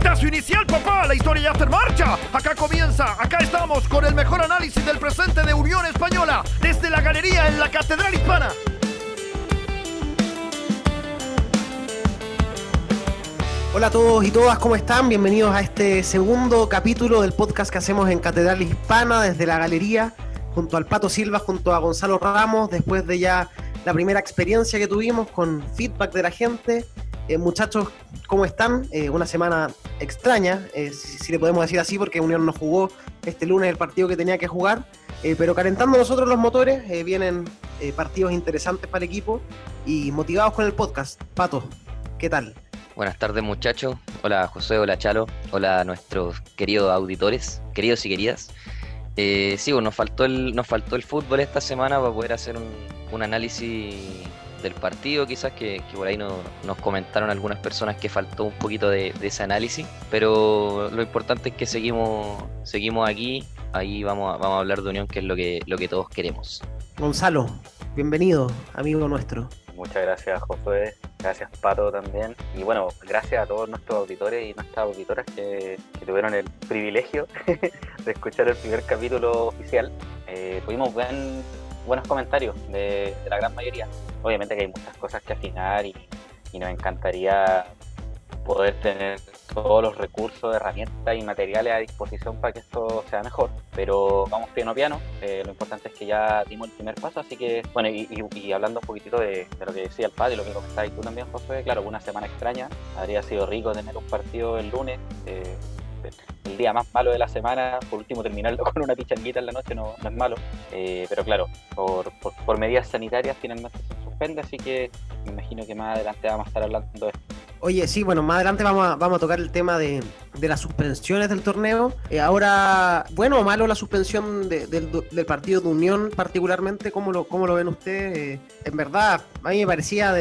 Pitazo inicial, papá. La historia ya está en marcha. Acá comienza. Acá estamos con el mejor análisis del presente de Unión Española. Desde la galería en la Catedral Hispana. Hola a todos y todas, ¿cómo están? Bienvenidos a este segundo capítulo del podcast que hacemos en Catedral Hispana desde la galería, junto al Pato Silva, junto a Gonzalo Ramos, después de ya la primera experiencia que tuvimos con feedback de la gente. Eh, muchachos, ¿cómo están? Eh, una semana extraña, eh, si, le podemos decir así, porque Unión no jugó este lunes el partido que tenía que jugar, pero calentando nosotros los motores, vienen partidos interesantes para el equipo y motivados con el podcast. Pato, ¿qué tal? Buenas tardes muchachos, hola José, hola Chalo, hola nuestros queridos auditores, queridos y queridas. Sí, bueno, nos faltó, el, nos faltó el fútbol esta semana para poder hacer un análisis del partido, quizás que, que por ahí no, nos comentaron algunas personas que faltó un poquito de, de, ese análisis, pero lo importante es que seguimos, seguimos aquí, ahí vamos a, vamos a hablar de Unión, que es lo que, lo que todos queremos. Gonzalo, bienvenido, amigo nuestro. Muchas gracias, Josué. Gracias, Pato, también. Y bueno, gracias a todos nuestros auditores y nuestras auditoras que, que tuvieron el privilegio de escuchar el primer capítulo oficial. Eh, tuvimos buen, buenos comentarios de, la gran mayoría. Obviamente que hay muchas cosas que afinar y, y nos encantaría poder tener todos los recursos, herramientas y materiales a disposición para que esto sea mejor. Pero vamos piano piano. Eh, lo importante es que ya dimos el primer paso. Así que, bueno, y, y, y hablando un poquitito de, de, lo que decía el padre y lo que comentabas tú también, José, claro, una semana extraña. Habría sido rico tener un partido el lunes. Eh, el día más malo de la semana, por último terminarlo con una pichanguita en la noche no, es malo, eh, pero claro, por, por, por, medidas sanitarias finalmente se suspende, así que me imagino que más adelante vamos a estar hablando de esto. Oye, sí, bueno, más adelante vamos vamos a tocar el tema de, de las suspensiones del torneo. Eh, ahora, bueno o malo la suspensión de, del, partido de Unión particularmente, ¿cómo lo, cómo lo ven ustedes? Eh, en verdad, a mí me parecía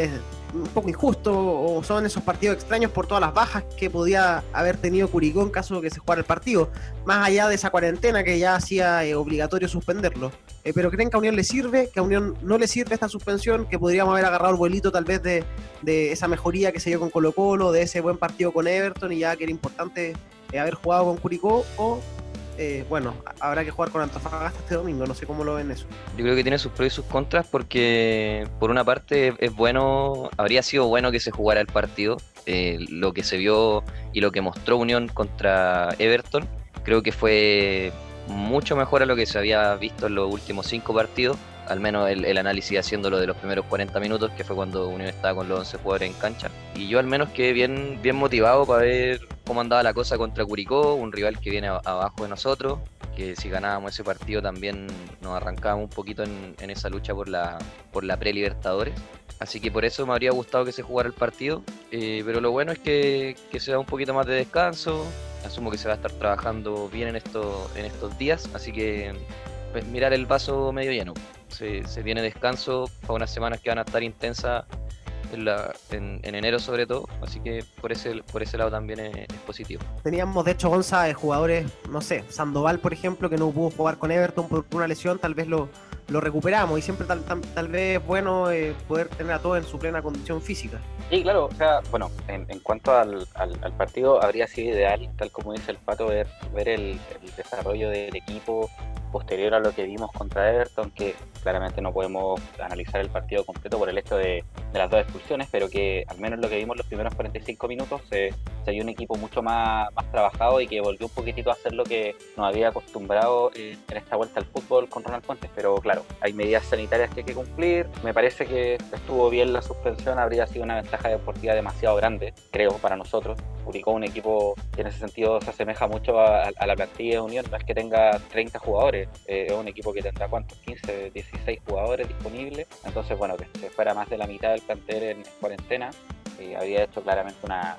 un poco injusto o son esos partidos extraños por todas las bajas que podía haber tenido Curicó en caso de que se jugara el partido, más allá de esa cuarentena que ya hacía eh, obligatorio suspenderlo. Eh, pero creen que a Unión le sirve, que a Unión no le sirve esta suspensión, que podríamos haber agarrado el vuelito tal vez de, de esa mejoría que se dio con Colo Colo, de ese buen partido con Everton y ya que era importante eh, haber jugado con Curicó o eh, bueno, habrá que jugar con Antofagasta este domingo, no sé cómo lo ven eso. Yo creo que tiene sus pros y sus contras porque por una parte es bueno, habría sido bueno que se jugara el partido, eh, lo que se vio y lo que mostró Unión contra Everton, creo que fue mucho mejor a lo que se había visto en los últimos cinco partidos, al menos el, el, análisis haciéndolo de los primeros 40 minutos, que fue cuando Unión estaba con los 11 jugadores en cancha. Y yo al menos quedé bien, bien motivado para ver cómo andaba la cosa contra Curicó, un rival que viene abajo de nosotros, que si ganábamos ese partido también nos arrancábamos un poquito en, esa lucha por la, por la pre-Libertadores. Así que por eso me habría gustado que se jugara el partido, eh, pero lo bueno es que, que se da un poquito más de descanso, asumo que se va a estar trabajando bien en, esto, en estos días, así que pues, mirar el vaso medio lleno se, viene descanso para unas semanas que van a estar intensas en, enero sobre todo, así que por ese, por ese lado también es, positivo. Teníamos de hecho Gonza de jugadores, no sé, Sandoval por ejemplo, que no pudo jugar con Everton por una lesión, tal vez lo, lo recuperamos y siempre tal, tal, tal vez es bueno eh, poder tener a todos en su plena condición física. Sí, claro, o sea, bueno, en, en cuanto al, al, al, partido, habría sido ideal, tal como dice el Pato, ver, ver el, desarrollo del equipo posterior a lo que vimos contra Everton, que claramente no podemos analizar el partido completo por el hecho de, de las dos expulsiones, pero que al menos lo que vimos los primeros 45 minutos se, se vio un equipo mucho más, más trabajado y que volvió un poquitito a hacer lo que nos había acostumbrado en, en esta vuelta al fútbol con Ronald Fuentes, pero claro, hay medidas sanitarias que hay que cumplir, me parece que estuvo bien la suspensión, habría sido una ventaja deportiva demasiado grande, creo, para nosotros. Curicó un equipo que en ese sentido se asemeja mucho a, a la plantilla de Unión, no es que tenga 30 jugadores, eh, es un equipo que tendrá cuántos, 15, 16 jugadores disponibles, entonces bueno, que se fuera más de la mitad del plantel en cuarentena, y había hecho claramente una,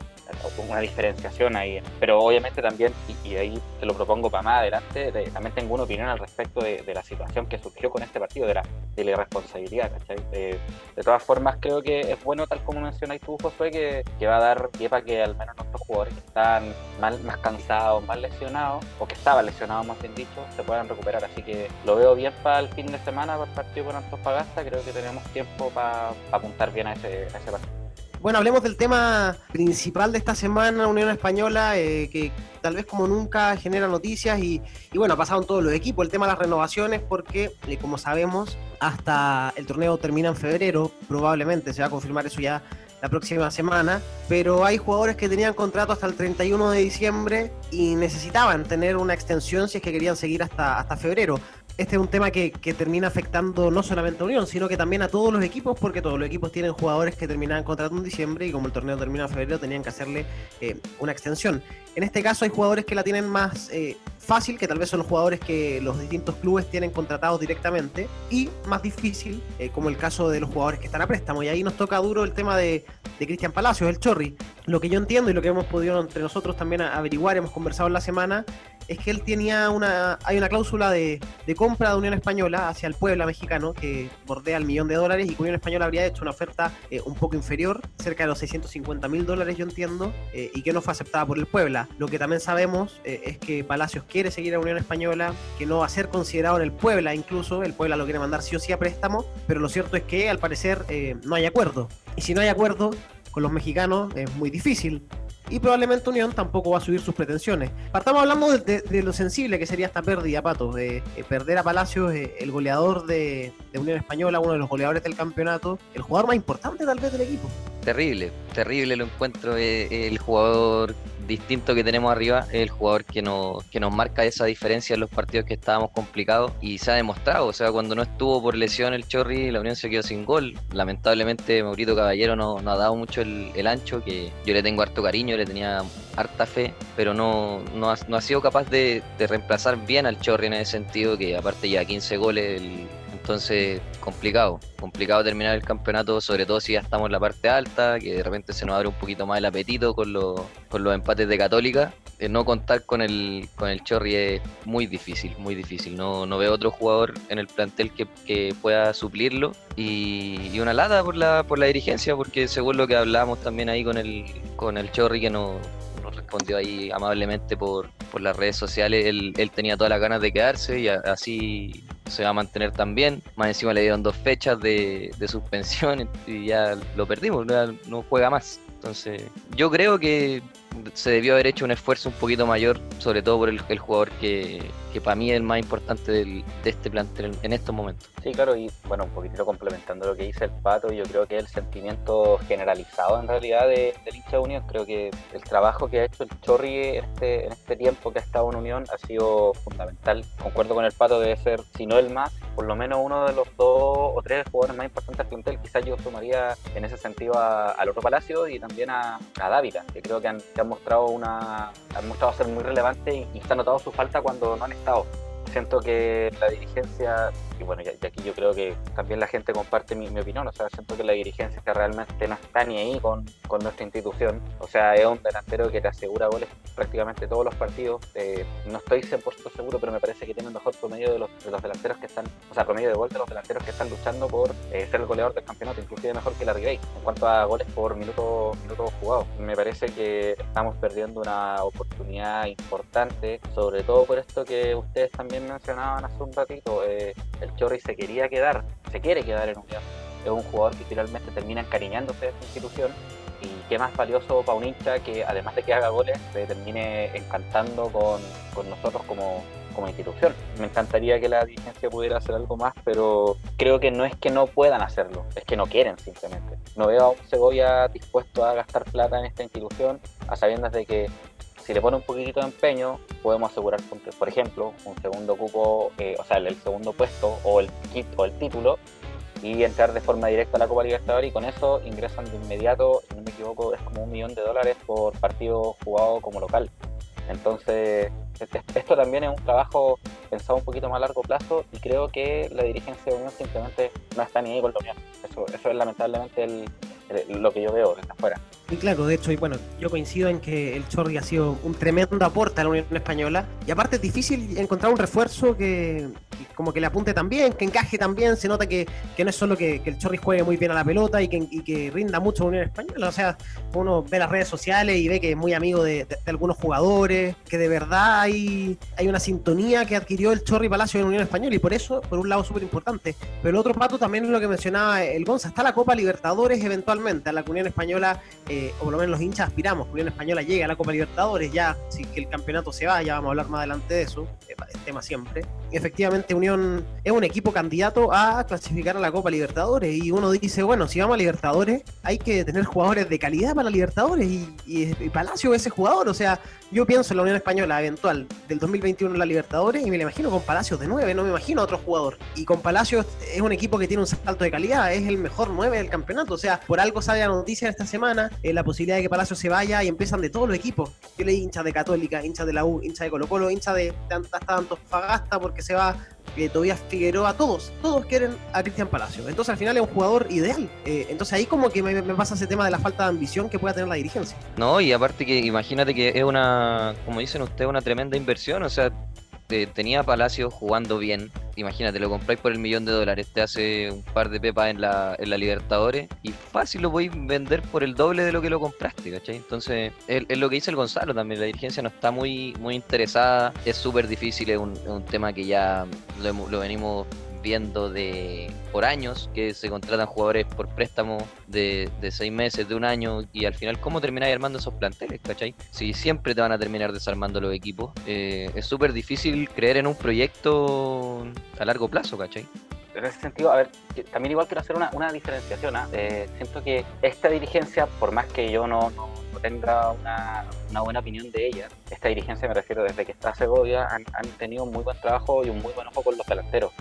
una diferenciación ahí. Pero obviamente también, y, ahí te lo propongo para más adelante, de, también tengo una opinión al respecto de, la situación que surgió con este partido, de la, de la irresponsabilidad, ¿cachai? De, de, todas formas, creo que es bueno, tal como mencionáis tú, Josué, que, que va a dar pie para que al menos nuestros jugadores que están más cansados, más lesionados, o que estaban lesionados, más bien dicho, se puedan recuperar. Así que lo veo bien para el fin de semana, para el partido con Antofagasta. Creo que tenemos tiempo para, para apuntar bien a ese, a ese partido. Bueno, hablemos del tema principal de esta semana, Unión Española, eh, que tal vez como nunca genera noticias y, bueno, ha pasado en todos los equipos, el tema de las renovaciones, porque eh, como sabemos, hasta el torneo termina en febrero, probablemente se va a confirmar eso ya la próxima semana, pero hay jugadores que tenían contrato hasta el 31 de diciembre y necesitaban tener una extensión si es que querían seguir hasta, hasta febrero este es un tema que, termina afectando no solamente a Unión, sino que también a todos los equipos, porque todos los equipos tienen jugadores que terminan contrato en diciembre y como el torneo termina en febrero, tenían que hacerle eh, una extensión. En este caso hay jugadores que la tienen más eh, fácil, que tal vez son los jugadores que los distintos clubes tienen contratados directamente, y más difícil, eh, como el caso de los jugadores que están a préstamo. Y ahí nos toca duro el tema de, de Cristian Palacios, el Chorri. Lo que yo entiendo y lo que hemos podido entre nosotros también averiguar, hemos conversado en la semana, es que él tenía una, hay una cláusula de, compra de Unión Española hacia el Puebla mexicano que bordea el millón de dólares y que Unión Española habría hecho una oferta eh, un poco inferior, cerca de los 650 mil dólares yo entiendo, eh, y que no fue aceptada por el Puebla. Lo que también sabemos eh, es que Palacios quiere seguir a Unión Española, que no va a ser considerado en el Puebla incluso, el Puebla lo quiere mandar sí o sí a préstamo, pero lo cierto es que al parecer no hay acuerdo. Y si no hay acuerdo con los mexicanos es muy difícil y probablemente Unión tampoco va a subir sus pretensiones. Partamos hablando de, lo sensible que sería esta pérdida, Pato, de, perder a Palacios, eh, el goleador de, Unión Española, uno de los goleadores del campeonato, el jugador más importante tal vez del equipo. Terrible, terrible lo encuentro, eh, el jugador distinto que tenemos arriba es el jugador que nos, que nos marca esa diferencia en los partidos que estábamos complicados y se ha demostrado, o sea, cuando no estuvo por lesión el Chorri, la Unión se quedó sin gol. Lamentablemente Maurito Caballero no, ha dado mucho el, ancho, que yo le tengo harto cariño, le tenía harta fe, pero no, no, ha, sido capaz de, de, reemplazar bien al Chorri en ese sentido, que aparte ya 15 goles, el, entonces, complicado, complicado terminar el campeonato, sobre todo si ya estamos en la parte alta, que de repente se nos abre un poquito más el apetito con, los, con los empates de Católica. Eh, no contar con el, con el Chorri es muy difícil, muy difícil. No, no veo otro jugador en el plantel que, que pueda suplirlo. Y, una lata por la, por la dirigencia, porque según lo que hablábamos también ahí con el, con el Chorri, que no, nos respondió ahí amablemente por, por las redes sociales, él tenía todas las ganas de quedarse y así se va a mantener también. Más encima le dieron dos fechas de, suspensión y ya lo perdimos, no juega más. Entonces, yo creo que se debió haber hecho un esfuerzo un poquito mayor, sobre todo por el, jugador que, para mí es el más importante de este plantel en estos momentos. Sí, claro, y bueno, un poquitito complementando lo que dice el Pato, yo creo que el sentimiento generalizado en realidad de, del hincha de Unión, creo que el trabajo que ha hecho el Chorri este, en este tiempo que ha estado en Unión ha sido fundamental. Concuerdo con el Pato, debe ser, si no el más, por lo menos uno de los dos o tres jugadores más importantes del plantel. Quizás yo sumaría en ese sentido al otro Palacio y también a, a Dávila, que creo que han han mostrado una han mostrado ser muy relevantes y, y se ha notado su falta cuando no han estado. Siento que la dirigencia, y bueno, y aquí yo creo que también la gente comparte mi, opinión, o sea, siento que la dirigencia realmente no está ni ahí con, con, nuestra institución, o sea, es un delantero que te asegura goles prácticamente todos los partidos, eh, no estoy 100% seguro, pero me parece que tiene el mejor promedio de los, de los delanteros que están, o sea, promedio de gol de los delanteros que están luchando por eh, ser el goleador del campeonato, inclusive mejor que la Ribey, en cuanto a goles por minuto, minuto jugado. Me parece que estamos perdiendo una oportunidad importante, sobre todo por esto que ustedes también mencionaban hace un ratito, eh, el Chorri se quería quedar, se quiere quedar en Unión. Es un jugador que finalmente termina encariñándose de esta institución y qué más valioso para un hincha que además de que haga goles, se termine encantando con, con nosotros como, como institución. Me encantaría que la dirigencia pudiera hacer algo más, pero creo que no es que no puedan hacerlo, es que no quieren simplemente. No veo a un Segovia dispuesto a gastar plata en esta institución, a sabiendas de que si le pone un poquitito de empeño, podemos asegurar, por ejemplo, un segundo cupo, eh, o sea, el, segundo puesto o el o el título y entrar de forma directa a la Copa Libertadores y con eso ingresan de inmediato, si no me equivoco, es como un millón de dólares por partido jugado como local. Entonces, esto también es un trabajo pensado un poquito más a largo plazo y creo que la dirigencia de Unión simplemente no está ni ahí con la Unión. Eso, eso es lamentablemente lo que yo veo desde afuera. Y claro, de hecho, y bueno, yo coincido en que el Chorri ha sido un tremendo aporte a la Unión Española. Y aparte es difícil encontrar un refuerzo que, como que le apunte también, que encaje también, se nota que, que no es solo que, que el Chorri juegue muy bien a la pelota y que, y que rinda mucho en Unión Española, o sea, uno ve las redes sociales y ve que es muy amigo de, de- de algunos jugadores, que de verdad hay, hay una sintonía que adquirió el Chorri Palacio en Unión Española y por eso, por un lado, súper importante. Pero el otro pato también es lo que mencionaba el Gonza, está la Copa Libertadores eventualmente, a la Unión Española, eh, o por lo menos los hinchas aspiramos, que Unión Española llegue a la Copa Libertadores, ya, si que el campeonato se va, ya vamos a hablar más adelante de eso, eh, el tema siempre. Efectivamente, Unión es un equipo candidato a clasificar a la Copa Libertadores y uno dice, bueno, si vamos a Libertadores, hay que tener jugadores de calidad para Libertadores y, y- y Palacio es ese jugador, o sea, yo pienso en la Unión Española eventual del 2021 en la Libertadores y me la imagino con Palacios de 9, no me imagino a otro jugador. Y con Palacios es un equipo que tiene un salto de calidad, es el mejor 9 del campeonato. O sea, por algo sale la noticia esta semana, eh, la posibilidad de que Palacios se vaya y empiezan de todos los equipos. Yo leí hinchas de Católica, hinchas de la U, hinchas de Colo Colo, hinchas de hasta Antofagasta porque se va eh, Tobías Figueroa, todos, todos quieren a Cristian Palacios. Entonces al final es un jugador ideal. Eh, entonces ahí como que me, me pasa ese tema de la falta de ambición que pueda tener la dirigencia. No, y aparte que imagínate que es una, como dicen ustedes, una tremenda inversión. O sea, te- tenía Palacio jugando bien. Imagínate, lo compráis por el millón de dólares, te hace un par de pepas en la, en la Libertadores y fácil lo podéis vender por el doble de lo que lo compraste, ¿cachai? Entonces, es, es lo que dice el Gonzalo también. La dirigencia no está muy, muy interesada, es súper difícil, es un, un tema que ya lo, lo venimos viendo de por años que se contratan jugadores por préstamo de, de seis meses, de un año y al final cómo termináis armando esos planteles, ¿cachai? Si siempre te van a terminar desarmando los equipos, eh, es súper difícil creer en un proyecto a largo plazo, ¿cachai? En ese sentido, a ver, también igual quiero hacer una, una diferenciación. ¿ah? Eh, siento que esta dirigencia, por más que yo no, no- no tenga una, una buena opinión de ella, esta dirigencia me refiero desde que está Segovia, han, han tenido un muy buen trabajo y un muy buen ojo con los delanteros.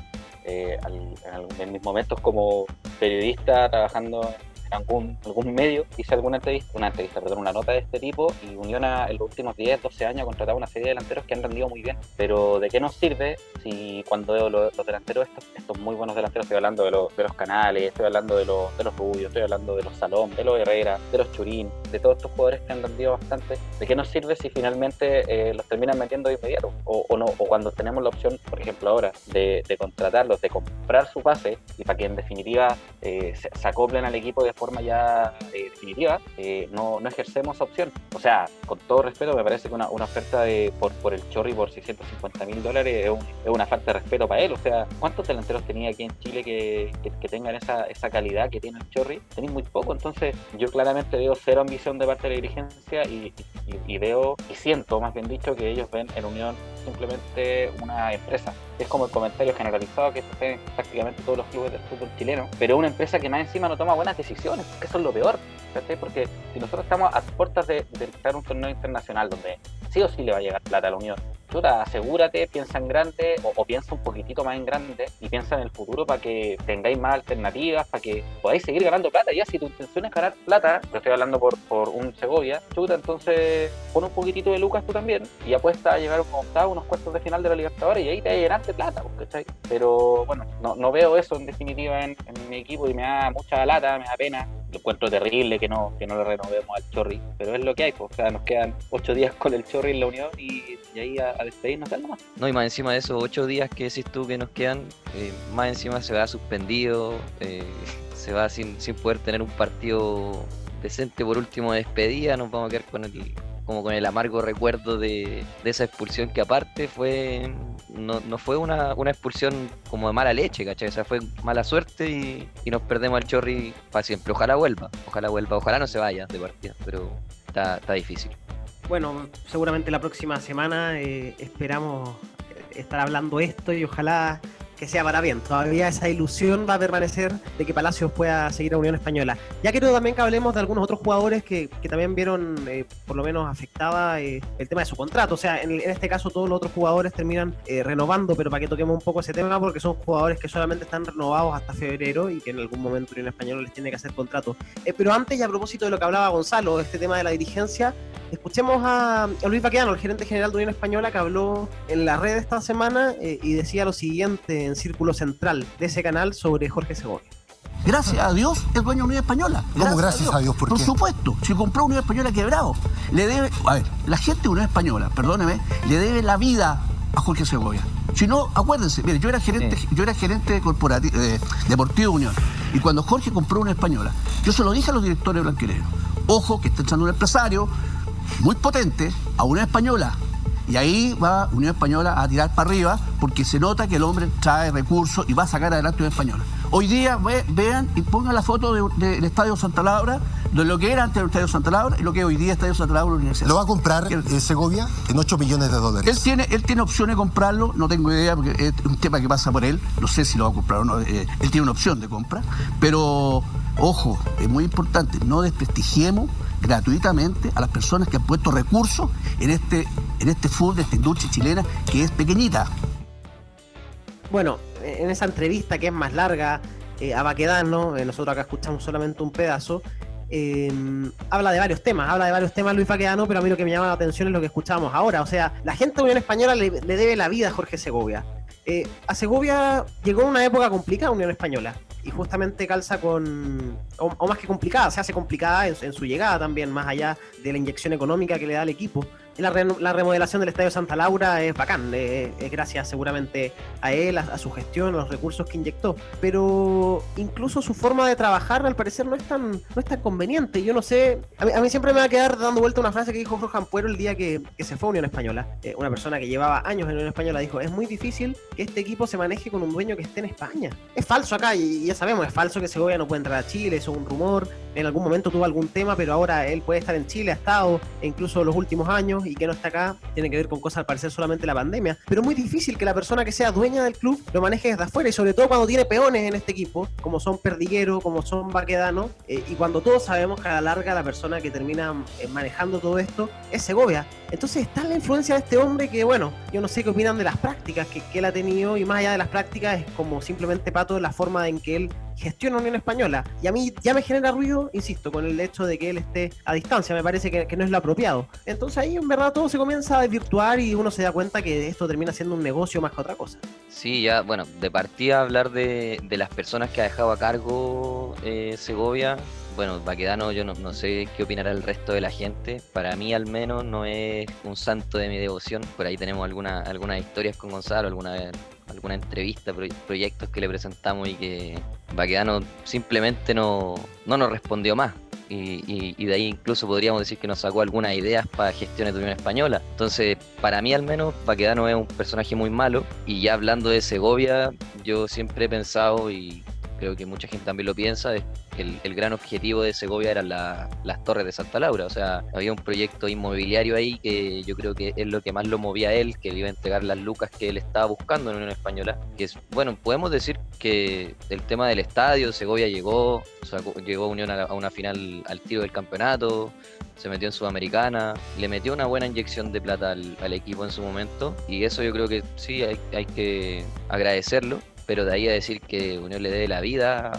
Eh, al- en, en mis momentos como periodista trabajando algún, algún medio, hice alguna entrevista, una entrevista, perdón, una nota de este tipo y Unión ha- en los últimos 10, 12 años ha contratado una serie de delanteros que han rendido muy bien. Pero ¿de qué nos sirve si cuando veo lo- los delanteros, estos, estos muy buenos delanteros, estoy hablando de, los- de los Canales, estoy hablando de los, de los Rubios, estoy hablando de los Salón, de los Herrera, de los Churín, de todos estos jugadores que han rendido bastante? ¿De qué nos sirve si finalmente eh, los terminan metiendo de inmediato? O, o no, o cuando tenemos la opción, por ejemplo ahora, de, de contratarlos, de comprar su pase y para que en definitiva eh, se, se acoplen al equipo de forma ya eh, definitiva, eh, no, no ejercemos opción. O sea, con todo respeto, me parece que una, una oferta de, por, por el Chorri por 650 mil dólares es, un- es una falta de respeto para él. O sea, ¿cuántos delanteros tenía aquí en Chile que, que, que tengan esa, esa calidad que tiene el Chorri? Tenéis muy poco. Entonces, yo claramente veo cero ambición de parte de la dirigencia y, y- y veo y siento, más bien dicho, que ellos ven en Unión simplemente una empresa. Es como el comentario generalizado que se hace en prácticamente todos los clubes del fútbol chileno, pero una empresa que más encima no toma buenas decisiones, que eso es lo peor. ¿cachai? Porque si nosotros estamos a puertas de, de un torneo internacional donde sí o sí le va a llegar plata a la Unión, chuta, asegúrate, piensa en grande o, piensa un poquitito más en grande y piensa en el futuro para que tengáis más alternativas, para que podáis seguir ganando plata. Ya si tu intención es ganar plata, lo estoy hablando por, por un Segovia, chuta, entonces pon un poquitito de lucas tú también y apuesta a llegar a un octavo, unos cuartos de final de la Libertadores y ahí te llenar de plata, pues, ¿cachai? Pero bueno, no, no veo eso en definitiva en, mi equipo y me da mucha lata, me da pena. Lo encuentro terrible que no, que no le renovemos al Chorri, pero es lo que hay, pues, o sea, nos quedan ocho días con el Chorri en la Unión y, y ahí a, a despedirnos tal nomás. No, y más encima de esos ocho días que decís tú que nos quedan, eh, más encima se va suspendido, eh, se va sin, sin poder tener un partido decente por último de despedida, nos vamos a quedar con el como con el amargo recuerdo de, de esa expulsión que aparte fue no, no fue una, una expulsión como de mala leche, ¿cachai? O sea, fue mala suerte y, y nos perdemos al Chorri para siempre. Ojalá vuelva, ojalá vuelva, ojalá no se vaya de partida, pero está, está difícil. Bueno, seguramente la próxima semana eh, esperamos eh, estar hablando esto y ojalá que sea para bien. Todavía esa ilusión va a permanecer de que Palacios pueda seguir a Unión Española. Ya quiero también que hablemos de algunos otros jugadores que, que también vieron eh, por lo menos afectada eh, el tema de su contrato. O sea, en, este caso todos los otros jugadores terminan eh, renovando, pero para que toquemos un poco ese tema, porque son jugadores que solamente están renovados hasta febrero y que en algún momento Unión Española les tiene que hacer contrato. Eh, pero antes, y a propósito de lo que hablaba Gonzalo, este tema de la dirigencia, Escuchemos a, Luis Baqueano, el gerente general de Unión Española, que habló en la red esta semana y decía lo siguiente en Círculo Central de ese canal sobre Jorge Segovia. Gracias a Dios es dueño de Unión Española. ¿Cómo gracias a Dios? ¿Por qué? supuesto, si compró Unión Española quebrado, le debe, a ver, la gente de Unión Española, perdóneme, le debe la vida a Jorge Segovia. Si no, acuérdense, mire, yo era gerente, yo era gerente corporativo, eh, deportivo Unión. Y cuando Jorge compró una española, yo se lo dije a los directores blanquileros. Ojo, que está entrando un empresario muy potente a una española. Y ahí va Unión Española a tirar para arriba porque se nota que el hombre trae recursos y va a sacar adelante Unión Española. Hoy día vean y pongan la foto del Estadio Santa Laura, de lo que era antes el Estadio Santa Laura y lo que hoy día es Estadio Santa Laura Universidad. ¿Lo va a comprar eh, Segovia en 8 millones de dólares? Él tiene, él tiene opción de comprarlo, no tengo idea, porque es un tema que pasa por él, no sé si lo va a comprar o no, eh, él tiene una opción de compra, pero ojo, es muy importante, no desprestigiemos gratuitamente a las personas que han puesto recursos en este, en este fútbol, de esta industria chilena que es pequeñita. Bueno, en esa entrevista que es más larga eh, a Baquedano, eh, nosotros acá escuchamos solamente un pedazo, eh, habla de varios temas, habla de varios temas Luis Baquedano, pero a mí lo que me llama la atención es lo que escuchamos ahora. O sea, la gente de Unión Española le, debe la vida a Jorge Segovia. a Segovia llegó una época complicada Unión Española y justamente calza con, o, más que complicada, se hace complicada en, su llegada también, más allá de la inyección económica que le da al equipo la, remodelación del Estadio Santa Laura es bacán, es gracias seguramente a él, a, su gestión, a los recursos que inyectó. Pero incluso su forma de trabajar al parecer no es tan, no es tan conveniente. Yo no sé, a mí, siempre me va a quedar dando vuelta una frase que dijo Jorge Ampuero el día que, se fue a Unión Española. Eh, una persona que llevaba años en Unión Española dijo, es muy difícil que este equipo se maneje con un dueño que esté en España. Es falso acá y ya sabemos, es falso que Segovia no puede entrar a Chile, eso es un rumor. En algún momento tuvo algún tema, pero ahora él puede estar en Chile, ha estado, e incluso los últimos años y que no está acá tiene que ver con cosas al parecer solamente la pandemia. Pero muy difícil que la persona que sea dueña del club lo maneje desde afuera y sobre todo cuando tiene peones en este equipo, como son Perdiguero, como son Baquedano, eh, y cuando todos sabemos que a la larga la persona que termina eh, manejando todo esto es Segovia. Entonces está la influencia de este hombre que, bueno, yo no sé qué opinan de las prácticas que, que él ha tenido y más allá de las prácticas es como simplemente pato la forma en que él gestiona Unión Española. Y a mí ya me genera ruido, insisto, con el hecho de que él esté a distancia. Me parece que, no es lo apropiado. Entonces ahí en verdad todo se comienza a desvirtuar y uno se da cuenta que esto termina siendo un negocio más que otra cosa. Sí, ya, bueno, de partida hablar de, las personas que ha dejado a cargo eh, Segovia. Bueno, Baquedano, yo no, no, sé qué opinará el resto de la gente. Para mí, al menos, no es un santo de mi devoción. Por ahí tenemos alguna, algunas historias con Gonzalo, alguna vez alguna entrevista, proyectos que le presentamos y que Baquedano simplemente no, no nos respondió más. Y, y, de ahí incluso podríamos decir que nos sacó algunas ideas para gestiones de Unión Española. Entonces, para mí al menos, Baquedano es un personaje muy malo. Y ya hablando de Segovia, yo siempre he pensado, y creo que mucha gente también lo piensa, es el, gran objetivo de Segovia eran las torres de Santa Laura. O sea, había un proyecto inmobiliario ahí que yo creo que es lo que más lo movía a él, que le iba a entregar las lucas que él estaba buscando en Unión Española. Que es, bueno, podemos decir que el tema del estadio, Segovia llegó, llegó a Unión a, una final al tiro del campeonato, se metió en Sudamericana, le metió una buena inyección de plata al, equipo en su momento y eso yo creo que sí hay, hay que agradecerlo pero de ahí a decir que Unión le dé la vida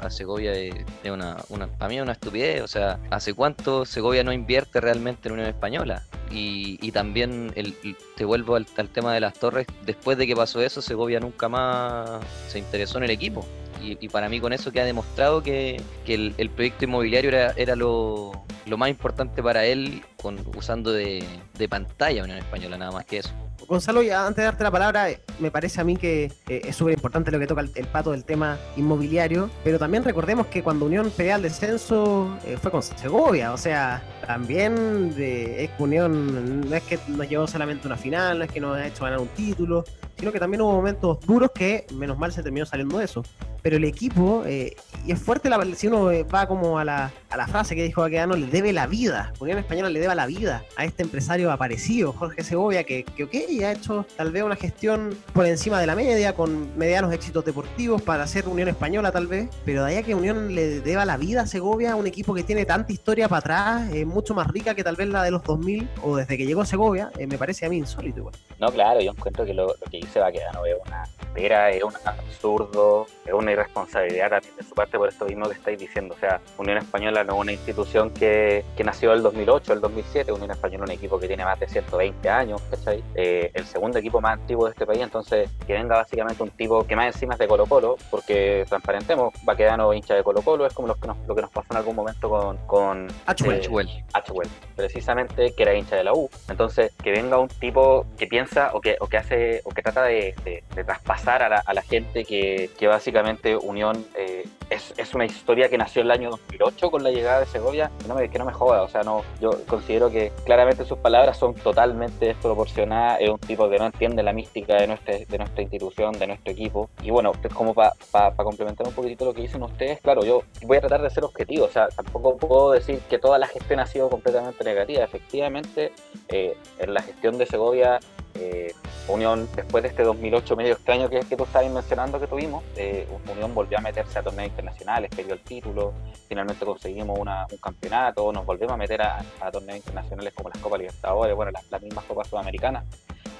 a, Segovia es, una, una, para mí es una estupidez. O sea, ¿hace cuánto Segovia no invierte realmente en Unión Española? Y, y también el, te vuelvo al, tema de las torres, después de que pasó eso, Segovia nunca más se interesó en el equipo. Y, para mí con eso que ha demostrado que, el, proyecto inmobiliario era, era lo, más importante para él con, usando de, de pantalla Unión Española, nada más que eso. Gonzalo, antes de darte la palabra, eh, me parece a mí que eh, es súper importante lo que toca el, pato del tema inmobiliario, pero también recordemos que cuando Unión pelea al descenso eh, fue con Segovia, o sea, también de, es Unión no es que nos llevó solamente una final, no es que nos ha hecho ganar un título, sino que también hubo momentos duros que menos mal se terminó saliendo de eso. Pero el equipo, eh, y es fuerte la, si uno va como a la, a la frase que dijo Baquedano, le debe la vida, Unión Española le debe la vida a este empresario aparecido, Jorge Segovia, que, que ok, ha hecho tal vez una gestión por encima de la media, con medianos éxitos deportivos para hacer Unión Española tal vez, pero de ahí a que Unión le deba la vida a Segovia, un equipo que tiene tanta historia para atrás, eh, mucho más rica que tal vez la de los 2000 o desde que llegó a Segovia, eh, me parece a mí insólito igual. No, claro, yo encuentro que lo, que dice Baquedano es una pera, es un absurdo, es una irresponsabilidad también de su parte por esto mismo que estáis diciendo. O sea, Unión Española no es una institución que, que nació el 2008, el 2007. Unión Española es un equipo que tiene más de 120 años, ¿cachai? Eh, el segundo equipo más antiguo de este país. Entonces, que venga básicamente un tipo que más encima es de Colo Colo, porque transparentemos, Baquedano hincha de Colo Colo, es como lo que nos, lo que nos pasó en algún momento con, con H-Well. Eh, precisamente, que era hincha de la U. Entonces, que venga un tipo que piensa o que, o que hace o que trata de, traspasar a la, gente que, básicamente Unión eh, es, una historia que nació en el año 2008 con la llegada de Segovia. Que no me, que no me joda, o sea, no, yo considero que claramente sus palabras son totalmente desproporcionadas. Es un tipo que no entiende la mística de nuestra, de nuestra institución, de nuestro equipo. Y bueno, como para complementar un poquitito lo que dicen ustedes, claro, yo voy a tratar de ser objetivo, o sea, tampoco puedo decir que toda la gestión ha sido completamente negativa. Efectivamente, eh, en la gestión de Segovia eh, Unión, después de este 2008 medio extraño que tú estabas mencionando que tuvimos, eh, Unión volvió a meterse a torneos internacionales, perdió el título, finalmente conseguimos un campeonato, nos volvemos a meter a, torneos internacionales como las Copas Libertadores, bueno, las, mismas Copas Sudamericanas.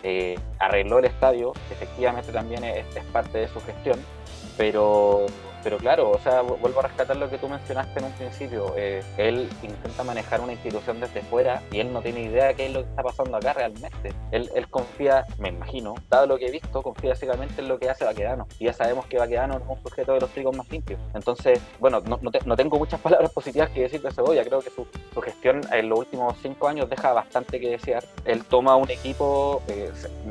Eh, arregló el estadio, efectivamente también es parte de su gestión, pero pero claro, o sea, vuelvo a rescatar lo que tú mencionaste en un principio. Eh, él intenta manejar una institución desde fuera y él no tiene idea de qué es lo que está pasando acá realmente. Él, él confía, me imagino, dado lo que he visto, confía básicamente en lo que hace Baquedano. Y ya sabemos que Baquedano es un sujeto de los trigos más limpios. Entonces, bueno, no, no, tengo muchas palabras positivas que decir de Cebolla. Creo que su, su, gestión en los últimos cinco años deja bastante que desear. Él toma un equipo, eh,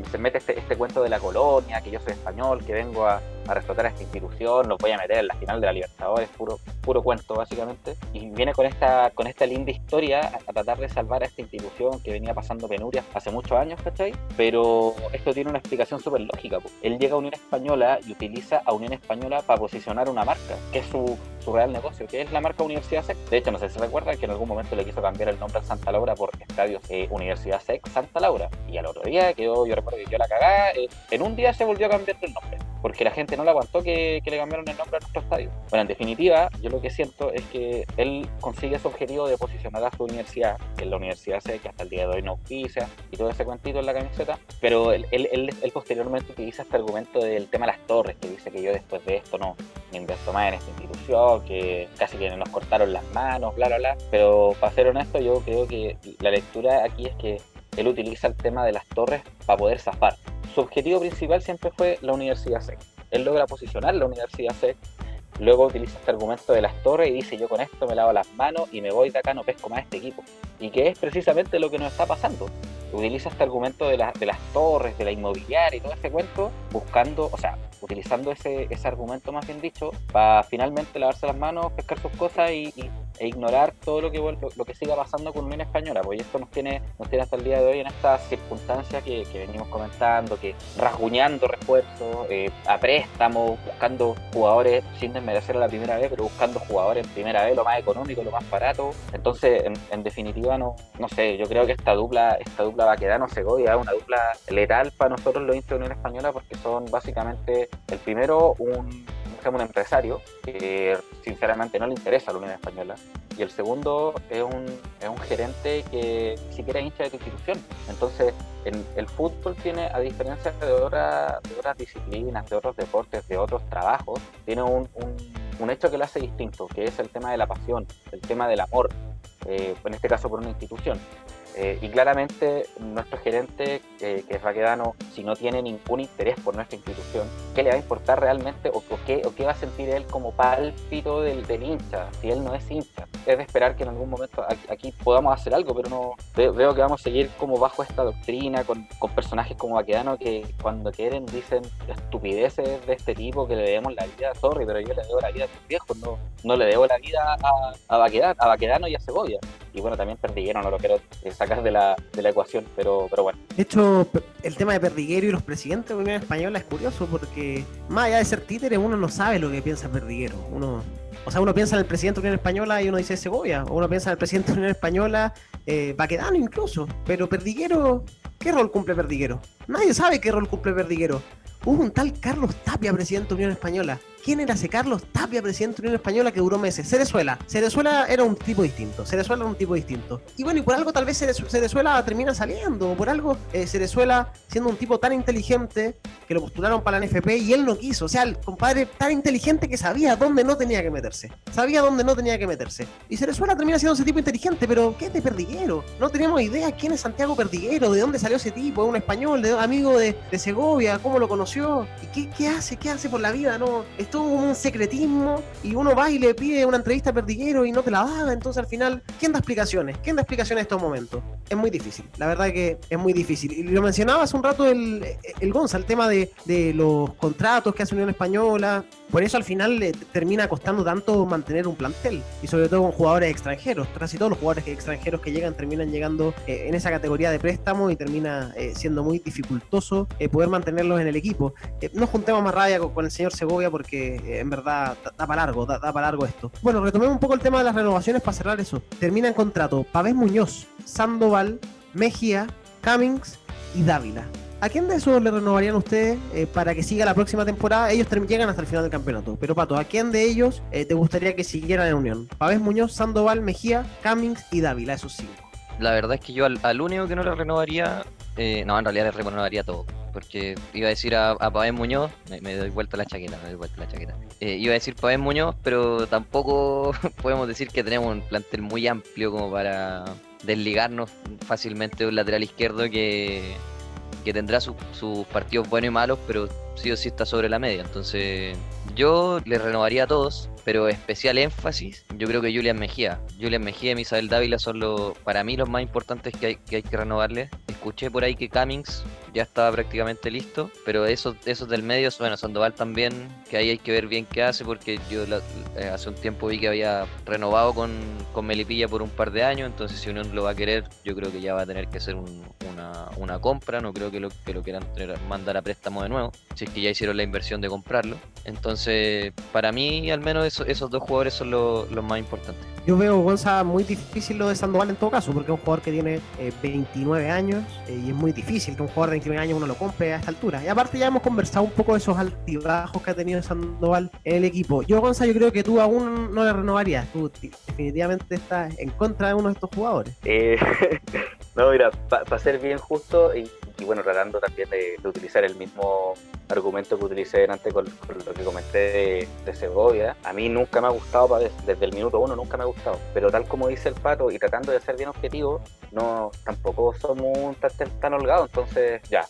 se, mete este, este cuento de la colonia, que yo soy español, que vengo a, a respetar a esta institución, lo voy a meter en la final de la Libertadores, puro, puro cuento básicamente, y viene con esta, con esta linda historia a, tratar de salvar a esta institución que venía pasando penurias hace muchos años, ¿cachai? Pero esto tiene una explicación súper lógica. Él llega a Unión Española y utiliza a Unión Española para posicionar una marca, que es su, su real negocio, que es la marca Universidad SEC. De hecho, no sé si recuerda que en algún momento le quiso cambiar el nombre a Santa Laura por Estadios eh, Universidad SEC Santa Laura. Y al otro día quedó, yo recuerdo que yo la cagada, eh, en un día se volvió a cambiar el nombre porque la gente no le aguantó que, le cambiaron el nombre a nuestro estadio. Bueno, en definitiva, yo lo que siento es que él consigue ese objetivo de posicionar a su universidad, que es la Universidad C, que hasta el día de hoy no auspicia, y todo ese cuentito en la camiseta, pero él, él, posteriormente utiliza este argumento del tema de las torres, que dice que yo después de esto no me invierto más en esta institución, que casi que nos cortaron las manos, bla, bla, bla. Pero para ser honesto, yo creo que la lectura aquí es que él utiliza el tema de las torres para poder zafar su objetivo principal siempre fue la Universidad SEC. Él logra posicionar la Universidad SEC, luego utiliza este argumento de las torres y dice yo con esto me lavo las manos y me voy de acá, no pesco más este equipo. Y que es precisamente lo que nos está pasando. Utiliza este argumento de, de las torres, de la inmobiliaria y todo ese cuento, buscando, o sea, utilizando ese, ese argumento más bien dicho, para finalmente lavarse las manos, pescar sus cosas y, e ignorar todo lo que lo, que siga pasando con Unión Española, porque esto nos tiene, nos tiene hasta el día de hoy en esta circunstancia que, que venimos comentando, que rasguñando refuerzos, eh, a préstamo, buscando jugadores sin desmerecer a la primera vez, pero buscando jugadores en primera vez lo más económico, lo más barato. Entonces, en, definitiva, no, no sé, yo creo que esta dupla, esta dupla va a quedar no Segovia, es una dupla letal para nosotros los hinchas de Unión Española porque son básicamente el primero un un empresario que sinceramente no le interesa la Unión Española y el segundo es un, es un gerente que ni siquiera hincha de tu institución. Entonces, en, el fútbol tiene, a diferencia de otras, de otras disciplinas, de otros deportes, de otros trabajos, tiene un, un, hecho que lo hace distinto, que es el tema de la pasión, el tema del amor, eh, en este caso por una institución. Eh, y claramente nuestro gerente, que es Raquedano, si no tiene ningún interés por nuestra institución, ¿qué le va a importar realmente o, qué, o qué va a sentir él como pálpito del, del, hincha, si él no es hincha? Es de esperar que en algún momento aquí podamos hacer algo, pero no veo, que vamos a seguir como bajo esta doctrina con, con personajes como Baquedano que cuando quieren dicen estupideces de este tipo que le debemos la vida, sorry, pero yo le debo la vida a mis viejos, no, no le debo la vida a, a, Baquedano, a Baquedano y a Segovia. Y bueno, también perdieron, no lo quiero de la, de la ecuación, pero, pero bueno. De hecho, el tema de Perdiguero y los presidentes de la Unión Española es curioso porque más allá de ser títere, uno no sabe lo que piensa Perdiguero. Uno, o sea, uno piensa en el presidente de la Unión Española y uno dice Segovia, o uno piensa en el presidente de la Unión Española, eh, incluso, pero Perdiguero, ¿qué rol cumple Perdiguero? Nadie sabe qué rol cumple Perdiguero. Hubo un tal Carlos Tapia, presidente de la Unión Española, ¿Quién era ese Carlos Tapia, presidente de la Unión Española, que duró meses? Cerezuela. Cerezuela era un tipo distinto. Cerezuela era un tipo distinto. Y bueno, y por algo tal vez Cerezuela termina saliendo. Por algo eh, Cerezuela, siendo un tipo tan inteligente, que lo postularon para la NFP y él no quiso. O sea, el compadre tan inteligente que sabía dónde no tenía que meterse. Sabía dónde no tenía que meterse. Y Cerezuela termina siendo ese tipo inteligente, pero ¿qué es de Perdiguero? No tenemos idea quién es Santiago Perdiguero, de dónde salió ese tipo, es un español, de, amigo de, Segovia, cómo lo conoció. ¿Y qué, qué hace? ¿Qué hace por la vida? No, esto todo un secretismo y uno va y le pide una entrevista a Perdiguero y no te la da, entonces al final, ¿quién da explicaciones? ¿Quién da explicaciones en estos momentos? Es muy difícil, la verdad que es muy difícil. Y lo mencionaba hace un rato el, el Gonza, el tema de, de los contratos que hace Unión Española, por eso al final termina costando tanto mantener un plantel y sobre todo con jugadores extranjeros. Casi todos los jugadores extranjeros que llegan terminan llegando eh, en esa categoría de préstamo y termina eh, siendo muy dificultoso eh, poder mantenerlos en el equipo. no juntemos más rabia con, el señor Segovia porque en verdad da, para largo, da, para largo esto. Bueno, retomemos un poco el tema de las renovaciones para cerrar eso. Termina en contrato Pavés Muñoz, Sandoval, Mejía, Cummings y Dávila. ¿A quién de esos le renovarían ustedes eh, para que siga la próxima temporada? Ellos llegan hasta el final del campeonato. Pero Pato, ¿a quién de ellos eh, te gustaría que siguieran en Unión? Pavés Muñoz, Sandoval, Mejía, Cummings y Dávila, esos cinco. La verdad es que yo al, único que no le renovaría, eh, no, en realidad le renovaría todo. Porque iba a decir a, a Pavés Muñoz, me, doy vuelta la chaqueta, me doy vuelta la chaqueta. iba a decir Pavés Muñoz, pero tampoco podemos decir que tenemos un plantel muy amplio como para desligarnos fácilmente de un lateral izquierdo que que tendrá sus partidos buenos y malos, pero sí o sí está sobre la media. Entonces, yo le renovaría a todos, pero especial énfasis, yo creo que Julian Mejía. Julian Mejía y Misael Dávila son los, para mí los más importantes que hay que, hay que renovarle. Escuché por ahí que Cummings ya estaba prácticamente listo, pero esos, esos del medio, bueno, Sandoval también, que ahí hay que ver bien qué hace, porque yo eh, hace un tiempo vi que había renovado con, con, Melipilla por un par de años, entonces si Unión lo va a querer, yo creo que ya va a tener que hacer una, una, compra, no creo que lo, que lo quieran mandar a préstamo de nuevo, si es que ya hicieron la inversión de comprarlo. Entonces, para mí, al menos esos, dos jugadores son los más importantes. Yo veo, Gonza, muy difícil lo de Sandoval en todo caso, porque es un jugador que tiene 29 eh, años eh, y es muy difícil que un jugador de 29 años uno lo compre a esta altura. Y aparte ya hemos conversado un poco de esos altibajos que ha tenido Sandoval en el equipo. Yo, Gonza, yo creo que tú aún no le renovarías. Tú definitivamente estás en contra de uno de estos jugadores. Eh, no, mira, para ser bien justo y, bueno, tratando también de, utilizar el mismo argumento que utilicé antes con, lo que comenté de, Segovia, a mí nunca me ha gustado, desde el minuto uno nunca me ha gustado, pero tal como dice el Pato y tratando de ser bien objetivo, no tampoco somos un tan, tan holgado, entonces ya,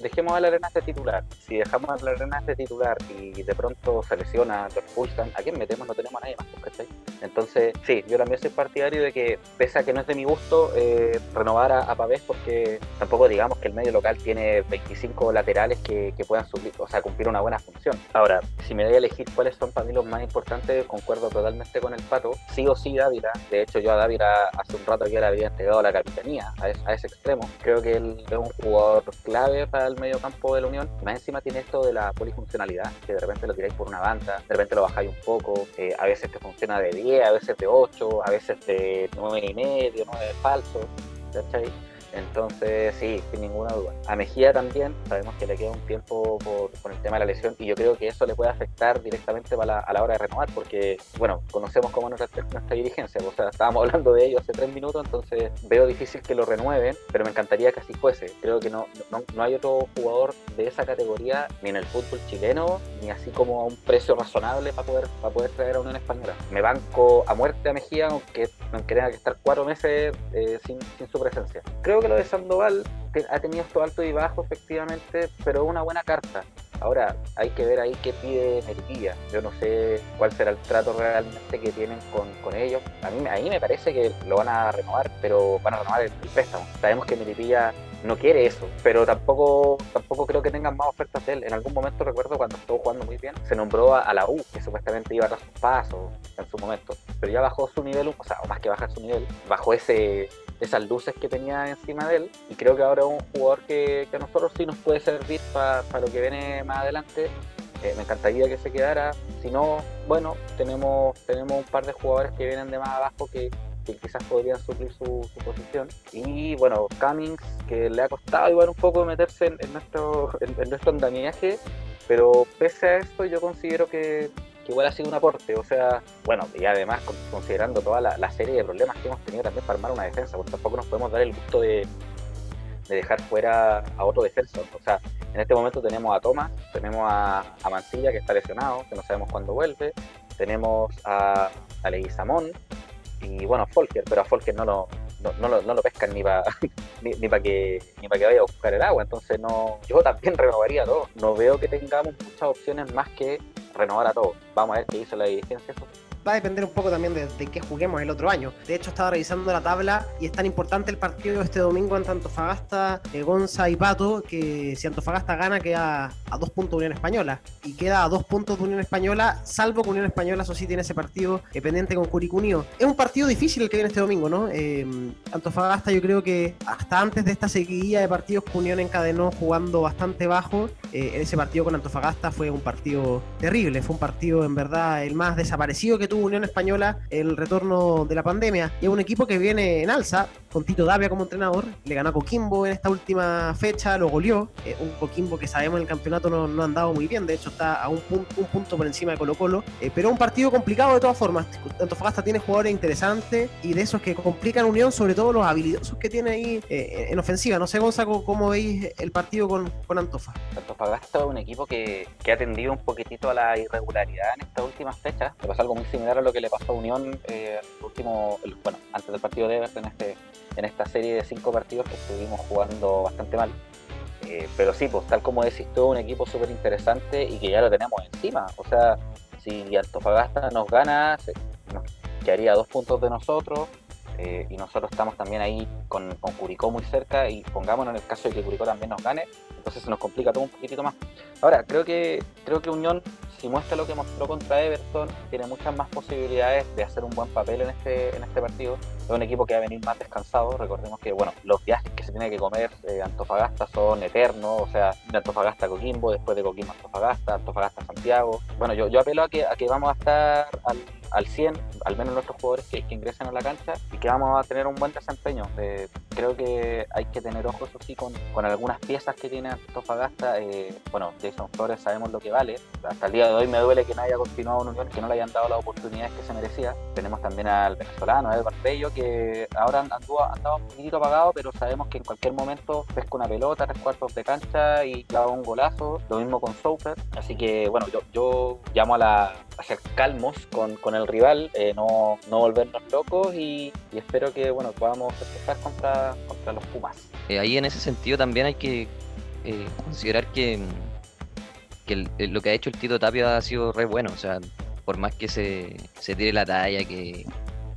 dejemos a la arena de titular. Si dejamos a la arena de titular y de pronto se lesiona, lo expulsan, ¿a quién metemos? No tenemos a nadie más, ¿cachai? Entonces, sí, yo también soy partidario de que, pese a que no es de mi gusto, eh, renovar a, a, Pavés porque tampoco digamos que el medio local tiene 25 laterales que, puedan subir, cumplir una buena función. Ahora, si me doy a elegir cuáles son para mí los más importantes, concuerdo totalmente con el Pato. Sí o sí Dávila. De hecho, yo a Dávila hace un rato que le había entregado la capitanía a, ese extremo. Creo que él es un jugador clave para el medio campo de la Unión. Más encima tiene esto de la polifuncionalidad, que de repente lo tiráis por una banda, de repente lo bajáis un poco, eh, a veces te funciona de 10, a veces de 8, a veces de 9 y medio, 9 falso. ¿Cachai? Entonces, sí, sin ninguna duda. A Mejía también, sabemos que le queda un tiempo por, con el tema de la lesión y yo creo que eso le puede afectar directamente a la, hora de renovar, porque, bueno, conocemos cómo nuestra, nuestra dirigencia, o sea, estábamos hablando de ello hace tres minutos, entonces veo difícil que lo renueven, pero me encantaría que así fuese. Creo que no, no, no hay otro jugador de esa categoría, ni en el fútbol chileno, ni así como a un precio razonable para poder, para poder traer a Unión Española. Me banco a muerte a Mejía, aunque, aunque tenga que estar cuatro meses eh, sin, sin su presencia. Creo que lo de Sandoval ha tenido esto alto y bajo, efectivamente, pero una buena carta. Ahora, hay que ver ahí qué pide Melipilla. Yo no sé cuál será el trato realmente que tienen con, con ellos. A mí, a me parece que lo van a renovar, pero van a renovar el, préstamo. Sabemos que Melipilla no quiere eso, pero tampoco tampoco creo que tengan más ofertas de él. En algún momento recuerdo cuando estuvo jugando muy bien, se nombró a, la U, que supuestamente iba a dar sus pasos en su momento, pero ya bajó su nivel, o sea, más que bajar su nivel, bajó ese esas luces que tenía encima de él. Y creo que ahora es un jugador que, a nosotros sí nos puede servir para lo que viene más adelante. Eh, me encantaría que se quedara. Si no, bueno, tenemos, tenemos un par de jugadores que vienen de más abajo que, quizás podrían suplir su, posición. Y bueno, Cummings, que le ha costado igual un poco meterse en, nuestro, en nuestro andamiaje, pero pese a esto yo considero que, igual ha sido un aporte. O sea, bueno, y además considerando toda la, serie de problemas que hemos tenido también para armar una defensa, porque tampoco nos podemos dar el gusto de, dejar fuera a otro defensor. O sea, en este momento tenemos a Thomas, tenemos a, a Mancilla que está lesionado, que no sabemos cuándo vuelve, tenemos a, a Leguizamón y bueno, a Folker, pero a Folker no lo, no, lo, no lo pescan ni para ni, ni que ni para que vaya a buscar el agua entonces no yo también renovaría todo no veo que tengamos muchas opciones más que renovar a todos. Vamos a ver qué hizo la dirigencia. Va a depender un poco también de, de qué juguemos el otro año. De hecho, estaba revisando la tabla y es tan importante el partido este domingo entre Antofagasta, eh, Gonza y Pato que si Antofagasta gana queda a dos puntos de Unión Española y queda a dos puntos de Unión Española, salvo que Unión Española, eso sí, tiene ese partido eh, pendiente con Curicunio. Es un partido difícil el que viene este domingo, ¿no? Eh, Antofagasta, yo creo que hasta antes de esta seguidilla de partidos Unión encadenó jugando bastante bajo, eh, ese partido con Antofagasta fue un partido terrible, fue un partido en verdad el más desaparecido que tuvo Unión Española el retorno de la pandemia. Y es un equipo que viene en alza, con Tito Davia como entrenador. Le ganó a Coquimbo en esta última fecha, lo goleó. Eh, un Coquimbo que sabemos en el campeonato no, no ha andado muy bien, de hecho está a un punto, un punto por encima de Colo Colo. Eh, pero un partido complicado de todas formas. Antofagasta tiene jugadores interesantes y de esos que complican Unión, sobre todo los habilidosos que tiene ahí eh, en ofensiva. No sé, Gonzalo, cómo veis el partido con, con Antofa. Antofagasta es un equipo que, que, ha tendido un poquitito a la irregularidad en estas últimas fechas. Pero es algo muy similar a lo que le pasó a Unión eh, el último, bueno, antes del partido de Everton este, en esta serie de cinco partidos que estuvimos jugando bastante mal. Eh, pero sí, pues tal como decís tú, un equipo súper interesante y que ya lo tenemos encima. O sea, si Antofagasta nos gana, nos quedaría dos puntos de nosotros. Eh, y nosotros estamos también ahí con, con, Curicó muy cerca y pongámonos en el caso de que Curicó también nos gane, entonces se nos complica todo un poquitito más. Ahora, creo que, creo que Unión, si muestra lo que mostró contra Everton, tiene muchas más posibilidades de hacer un buen papel en este, en este partido. Es un equipo que va a venir más descansado. Recordemos que bueno, los viajes que se tiene que comer eh, Antofagasta son eternos, o sea, de Antofagasta a Coquimbo, después de Coquimbo a Antofagasta, Antofagasta a Santiago. Bueno, yo, yo apelo a que, a que vamos a estar al, al 100, al menos nuestros jugadores que, que, ingresen a la cancha y que vamos a tener un buen desempeño. Eh, creo que hay que tener ojos así con, con algunas piezas que tiene Antofagasta. Eh, bueno, Jason Flores sabemos lo que vale. Hasta el día de hoy me duele que no haya continuado en Unión, que no le hayan dado las oportunidades que se merecía. Tenemos también al venezolano, Edward Bello, que ahora anduvo, andaba un poquitito apagado, pero sabemos que en cualquier momento pesca una pelota, tres cuartos de cancha y clava un golazo. Lo mismo con Soper. Así que, bueno, yo, yo llamo a, la, ser calmos con, con el rival, eh, no, no, volvernos locos y, espero que bueno podamos empezar contra, contra los Pumas. Eh, ahí en ese sentido también hay que eh, considerar que, que el, lo que ha hecho el Tito Tapia ha sido re bueno, o sea, por más que se, se tire la talla, que,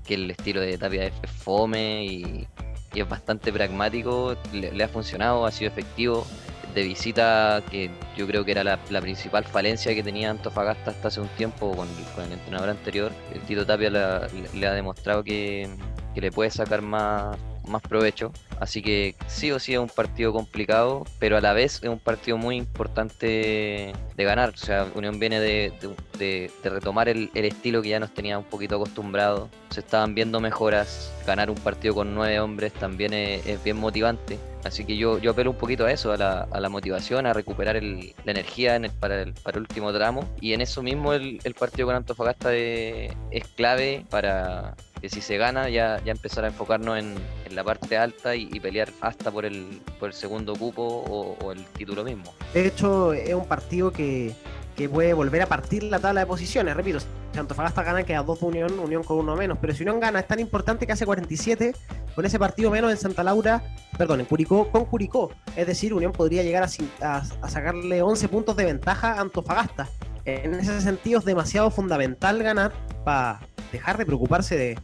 que, el estilo de Tapia es fome y, es bastante pragmático, le, ha funcionado, ha sido efectivo de visita que yo creo que era la, principal falencia que tenía Antofagasta hasta hace un tiempo con, el entrenador anterior. El Tito Tapia le, le, ha demostrado que, que, le puede sacar más, más provecho. Así que sí o sí es un partido complicado, pero a la vez es un partido muy importante de ganar. O sea, Unión viene de, de, retomar el, estilo que ya nos tenía un poquito acostumbrado. Se estaban viendo mejoras. Ganar un partido con nueve hombres también es, bien motivante. Así que yo, yo apelo un poquito a eso, a la, motivación, a recuperar el, la energía el, para, el, para el último tramo. Y en eso mismo el, partido con Antofagasta es clave para que si se gana ya, ya empezar a enfocarnos en, en la parte alta y, pelear hasta por el, por el segundo cupo o, el título mismo. De hecho, es un partido que, que puede volver a partir la tabla de posiciones. Repito, si Antofagasta gana queda dos de Unión, Unión con uno menos. Pero si Unión gana es tan importante que hace 47 con ese partido menos en Santa Laura, perdón, en Curicó, con Curicó. Es decir, Unión podría llegar a, a sacarle 11 puntos de ventaja a Antofagasta. En ese sentido es demasiado fundamental ganar para dejar de preocuparse de,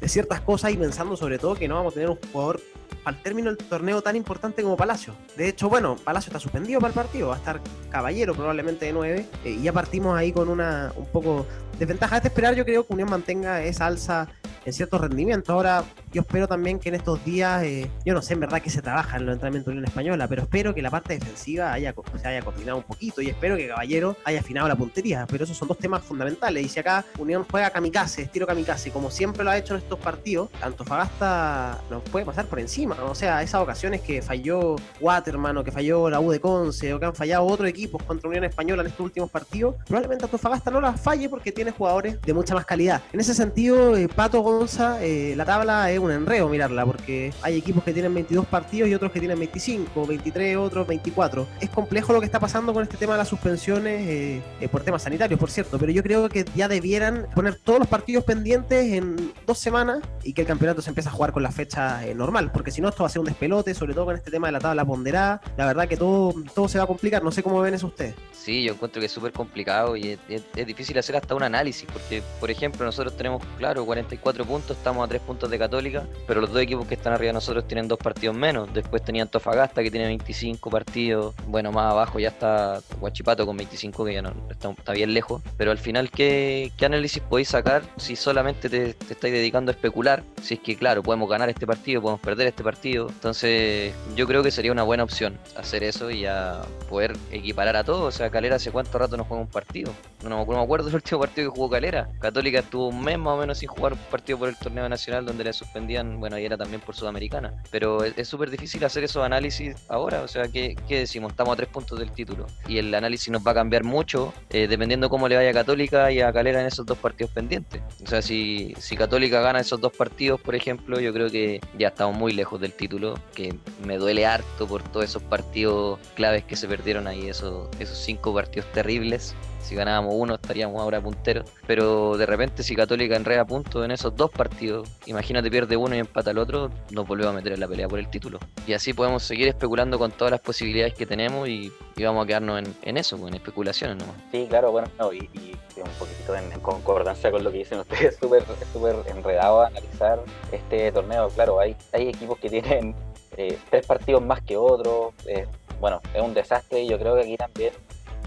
de, ciertas cosas y pensando sobre todo que no vamos a tener un jugador al término del torneo tan importante como Palacio. De hecho, bueno, Palacio está suspendido para el partido, va a estar Caballero probablemente de 9 eh, y ya partimos ahí con una un poco desventaja. Es de esperar, yo creo que Unión mantenga esa alza en cierto rendimiento. Ahora, yo espero también que en estos días, eh, yo no sé en verdad que se trabaja en los entrenamientos de Unión Española, pero espero que la parte defensiva haya, se haya coordinado un poquito y espero que Caballero haya afinado la puntería. Pero esos son dos temas fundamentales. Y si acá Unión juega kamikaze, estilo kamikaze, como siempre lo ha hecho en estos partidos, Antofagasta nos puede pasar por encima. O sea, esas ocasiones que falló Waterman o que falló la U de Conce o que han fallado otros equipos contra Unión Española en estos últimos partidos, probablemente Antofagasta no las falle porque tiene jugadores de mucha más calidad. En ese sentido, eh, Pato Gonza, eh, la tabla es un enredo mirarla, porque hay equipos que tienen 22 partidos y otros que tienen 25, 23, otros 24. Es complejo lo que está pasando con este tema de las suspensiones, eh, eh, por temas sanitarios, por cierto, pero yo creo que ya debieran poner todos los partidos pendientes en dos semanas y que el campeonato se empiece a jugar con la fecha normal, porque si no esto va a ser un despelote, sobre todo con este tema de la tabla ponderada. La verdad que todo, todo se va a complicar, no sé cómo ven eso ustedes. Sí, yo encuentro que es súper complicado y es, difícil hacer hasta un análisis, porque, por ejemplo, nosotros tenemos, claro, 44 puntos, estamos a 3 puntos de Católica, pero los dos equipos que están arriba de nosotros tienen dos partidos menos. Después tenían Tofagasta, que tiene 25 partidos. Bueno, más abajo ya está Huachipato con 25, que ya no está, bien lejos. Pero al final, ¿qué, análisis podéis sacar si solamente te, te estáis dedicando a especular? Si es que, claro, podemos ganar este partido, podemos perder este partido. Entonces, yo creo que sería una buena opción hacer eso y a poder equiparar a todos. O sea, Calera hace cuánto rato no juega un partido. No, me acuerdo del último partido que jugó Calera. Católica estuvo un mes más o menos sin jugar un partido por el torneo nacional donde le suspendían, bueno, y era también por Sudamericana. Pero es súper difícil hacer esos análisis ahora. O sea, ¿qué, decimos? Estamos a tres puntos del título. Y el análisis nos va a cambiar mucho eh, dependiendo cómo le vaya a Católica y a Calera en esos dos partidos pendientes. O sea, si, si Católica gana esos dos partidos, por ejemplo, yo creo que ya estamos muy lejos del título, que me duele harto por todos esos partidos claves que se perdieron ahí, esos, esos cinco partidos terribles. Si ganábamos uno estaríamos ahora punteros. Pero de repente si Católica enreda puntos en esos dos partidos, imagínate pierde uno y empata el otro, nos volvemos a meter en la pelea por el título. Y así podemos seguir especulando con todas las posibilidades que tenemos y, vamos a quedarnos en, eso, en especulaciones nomás. Sí, claro, bueno, y, un poquito en, concordancia con lo que dicen ustedes, súper súper enredado analizar este torneo. Claro, hay, hay equipos que tienen eh, tres partidos más que otros. Eh, bueno, es un desastre y yo creo que aquí también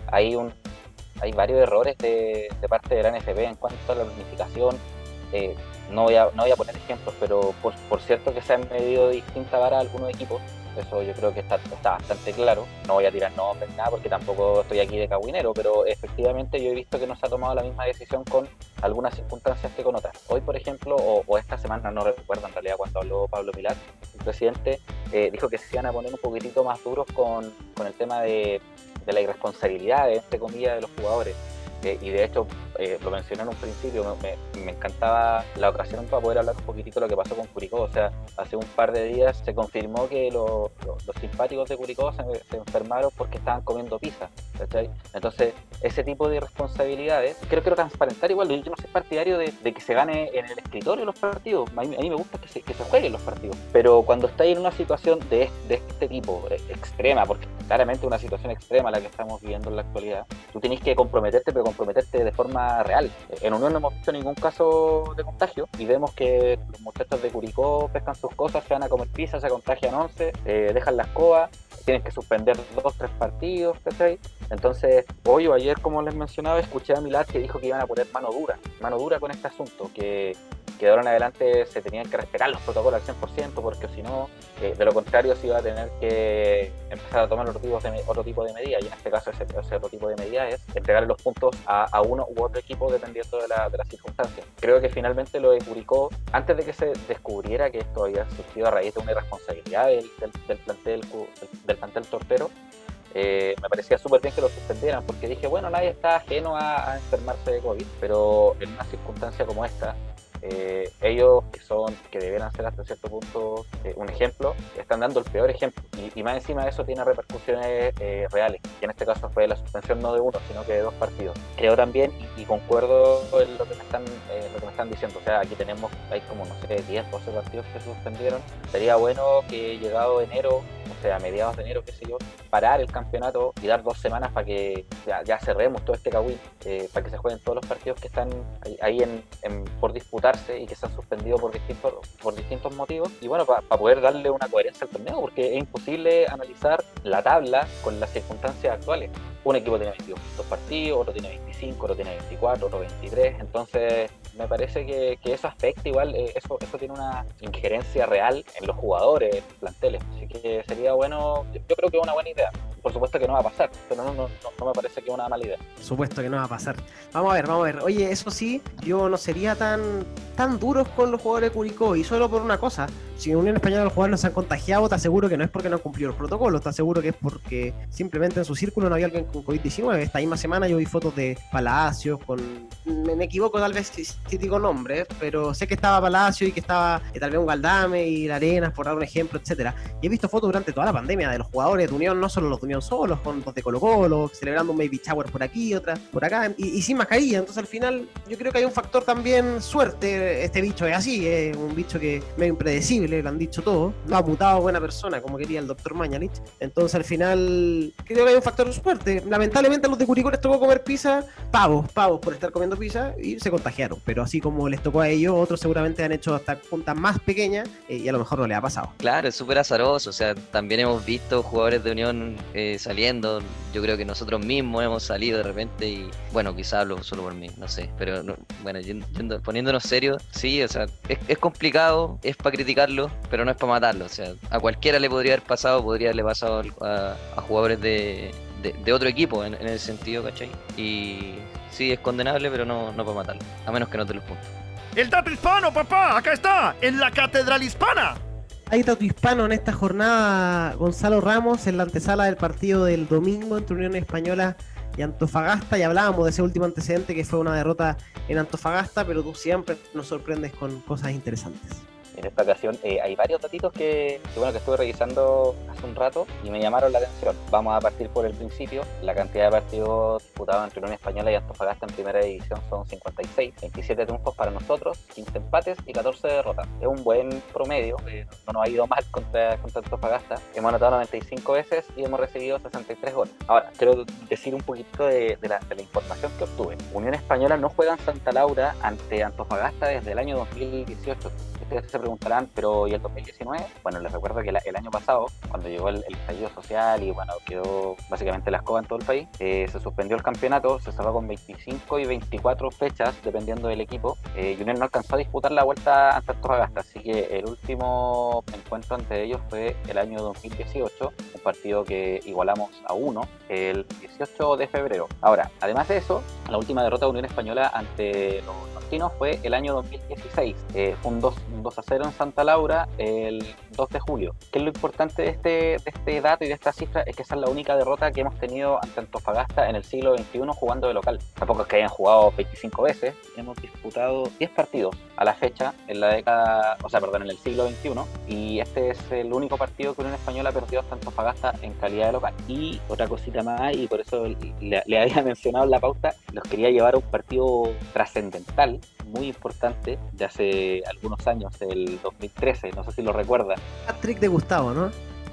hay un hay varios errores de, parte de la NFB en cuanto a la planificación. Eh, no, voy a, no voy a poner ejemplos, pero por, por cierto que se han medido distinta vara algunos equipos. Eso yo creo que está, está bastante claro. No voy a tirar nombres, nada, porque tampoco estoy aquí de caguinero, pero efectivamente yo he visto que no se ha tomado la misma decisión con algunas circunstancias que con otras. Hoy, por ejemplo, o, esta semana, no recuerdo en realidad cuando habló Pablo Pilar, el presidente, eh, dijo que se iban a poner un poquitito más duros con, con el tema de de la irresponsabilidad, entre comillas, de los jugadores. Eh, y de hecho, eh, lo mencioné en un principio, me, me, encantaba la ocasión para poder hablar un poquitito de lo que pasó con Curicó. O sea, hace un par de días se confirmó que los simpáticos de Curicó se, enfermaron porque estaban comiendo pizza. Entonces, ese tipo de responsabilidades, creo que lo transparentar igual. Yo no soy partidario de, que se gane en el escritorio los partidos. A mí, me gusta que se, que se, jueguen los partidos. Pero cuando estáis en una situación de, de este tipo, eh, extrema, porque claramente una situación extrema la que estamos viviendo en la actualidad, tú tenés que comprometerte, pero comprometerte de forma real. En Unión no hemos visto ningún caso de contagio y vemos que los muchachos de Curicó pescan sus cosas, se van a comer pizza, se contagian 11, eh, dejan la escoba, tienen que suspender dos, tres partidos, ¿cachai? Entonces, hoy o ayer, como les mencionaba, escuché a Milad que dijo que iban a poner mano dura, mano dura con este asunto, que que de ahora en adelante se tenían que respetar los protocolos al 100%, porque si no, eh, de lo contrario se iba a tener que empezar a tomar otro tipo de, otro medidas, y en este caso ese, otro tipo de medida es entregar los puntos a, uno u otro equipo dependiendo de, la, de las circunstancias. Creo que finalmente lo de antes de que se descubriera que esto había surgido a raíz de una irresponsabilidad del, del, plantel, del, plantel tortero, eh, me parecía súper bien que lo suspendieran porque dije, bueno, nadie está ajeno a, a, enfermarse de COVID, pero en una circunstancia como esta, eh, ellos que son, que debieran ser hasta cierto punto eh, un ejemplo, están dando el peor ejemplo. Y, más encima de eso tiene repercusiones eh, reales. Y en este caso fue la suspensión no de uno, sino que de dos partidos. Creo también, y, concuerdo en lo que, me están, lo que me están diciendo, o sea, aquí tenemos, hay como, no sé, 10, 12 partidos que suspendieron. Sería bueno que llegado enero, o sea, a mediados de enero, qué sé yo, parar el campeonato y dar dos semanas para que ya, cerremos todo este cagüín, para que se jueguen todos los partidos que están ahí, en, por disputar y que se han suspendido por distintos, por distintos motivos. Y bueno, para poder darle una coherencia al torneo, porque es imposible analizar la tabla con las circunstancias actuales. Un equipo tiene 22 partidos, otro tiene 25, otro tiene 24, otro 23. Entonces, me parece que, que eso afecta igual, eh, eso, eso tiene una injerencia real en los jugadores, en los planteles. Así que sería bueno, yo creo que es una buena idea por supuesto que no va a pasar, pero no, no, no, me parece que es una mala idea. Por supuesto que no va a pasar. Vamos a ver, vamos a ver. Oye, eso sí, yo no sería tan, tan duros con los jugadores de Curicó y solo por una cosa. Si en Unión Española los jugadores no se han contagiado, te aseguro que no es porque no han cumplido los protocolos, te aseguro que es porque simplemente en su círculo no había alguien con COVID-19. Esta misma semana yo vi fotos de Palacios con... Me equivoco tal vez si, digo nombres, pero sé que estaba Palacio y que estaba eh, tal vez un Galdame y la Arenas, por dar un ejemplo, etcétera. Y he visto fotos durante toda la pandemia de los jugadores de Unión, no solo los de Unión solos, con los de Colo Colo, celebrando un baby shower por aquí, otra por acá, y, sin mascarilla. Entonces al final yo creo que hay un factor también suerte. Este bicho es así, es un bicho que medio impredecible, lo han dicho todos. No ha mutado buena persona, como quería el doctor Mañalich. Entonces al final creo que hay un factor suerte. Lamentablemente a los de Curicó les tocó comer pizza, pavos, pavos por estar comiendo pizza y se contagiaron. Pero así como les tocó a ellos, otros seguramente han hecho hasta puntas más pequeñas eh, y a lo mejor no les ha pasado. Claro, es súper azaroso. O sea, también hemos visto jugadores de Unión eh, saliendo. Yo creo que nosotros mismos hemos salido de repente y, bueno, quizás hablo solo por mí, no sé. Pero, bueno, poniéndonos serios, sí, o sea, es, complicado, es para criticarlo, pero no es para matarlo. O sea, a cualquiera le podría haber pasado, podría haberle pasado a, jugadores de, otro equipo en, ese sentido, ¿cachai? Y sí, es condenable, pero no, no para matarlo, a menos que no te los puntos. El dato hispano, papá, acá está, en la Catedral Hispana. Hay dato hispano en esta jornada, Gonzalo Ramos, en la antesala del partido del domingo entre Unión Española y Antofagasta. Y hablábamos de ese último antecedente que fue una derrota en Antofagasta, pero tú siempre nos sorprendes con cosas interesantes en esta ocasión eh, hay varios datitos que, bueno, que estuve revisando hace un rato y me llamaron la atención. Vamos a partir por el principio. La cantidad de partidos disputados entre Unión Española y Antofagasta en primera división son 56, 27 triunfos para nosotros, 15 empates y 14 derrotas. Es un buen promedio, eh, no nos ha ido mal contra, contra Antofagasta. Hemos anotado 95 veces y hemos recibido 63 goles. Ahora, quiero decir un poquito de, la, de la información que obtuve. Unión Española no juega en Santa Laura ante Antofagasta desde el año 2018 se preguntarán, pero ¿y el 2019? Bueno, les recuerdo que el año pasado, cuando llegó el, estallido social y bueno, quedó básicamente la escoba en todo el país, eh, se suspendió el campeonato, se cerró con 25 y 24 fechas, dependiendo del equipo, eh, y Unión no alcanzó a disputar la vuelta ante Antofagasta, así que el último encuentro entre ellos fue el año 2018, un partido que igualamos a uno, el 18 de febrero. Ahora, además de eso, la última derrota de Unión Española ante los fue el año 2016. Eh, fue un 2, 2, a 0 en Santa Laura el 2 de julio. ¿Qué es lo importante de este, de este dato y de esta cifra? Es que esa es la única derrota que hemos tenido ante Antofagasta en el siglo XXI jugando de local. Tampoco es que hayan jugado 25 veces. Hemos disputado 10 partidos a la fecha en la década, o sea, perdón, en el siglo XXI. Y este es el único partido que Unión Española ha perdido hasta Antofagasta en calidad de local. Y otra cosita más, y por eso le, había mencionado en la pauta, los quería llevar a un partido trascendental muy importante de hace algunos años, el 2013, no sé si lo recuerda. Trick de Gustavo, ¿no?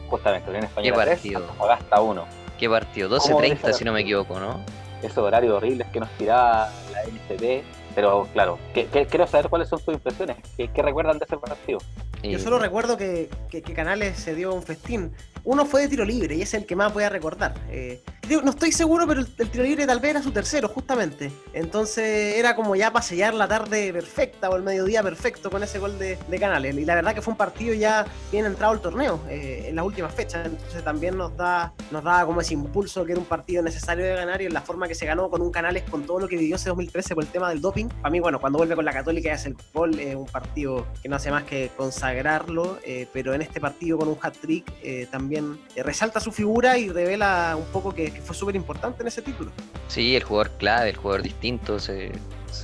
Justamente, Unión Española ¿Qué partido? 3, Gasta 1. ¿Qué partido? 12.30 si no me equivoco, ¿no? Esos horarios horribles que nos tiraba la NCB, pero claro, quiero saber cuáles son sus impresiones, ¿qué, recuerdan de ese partido? Yo solo recuerdo que, que, Canales se dio un festín uno fue de tiro libre y es el que más voy a recordar. Eh, no estoy seguro, pero el, tiro libre tal vez era su tercero, justamente. Entonces era como ya para sellar la tarde perfecta o el mediodía perfecto con ese gol de, Canales. Y la verdad que fue un partido ya bien entrado al torneo eh, en las últimas fechas. Entonces también nos da, nos da como ese impulso que era un partido necesario de ganar y en la forma que se ganó con un Canales con todo lo que vivió ese 2013 por el tema del doping. Para mí, bueno, cuando vuelve con la Católica y hace el gol, es un partido que no hace más que consagrarlo. Eh, pero en este partido con un hat-trick también eh, resalta su figura y revela un poco que, fue súper importante en ese título. Sí, el jugador clave, el jugador distinto, se,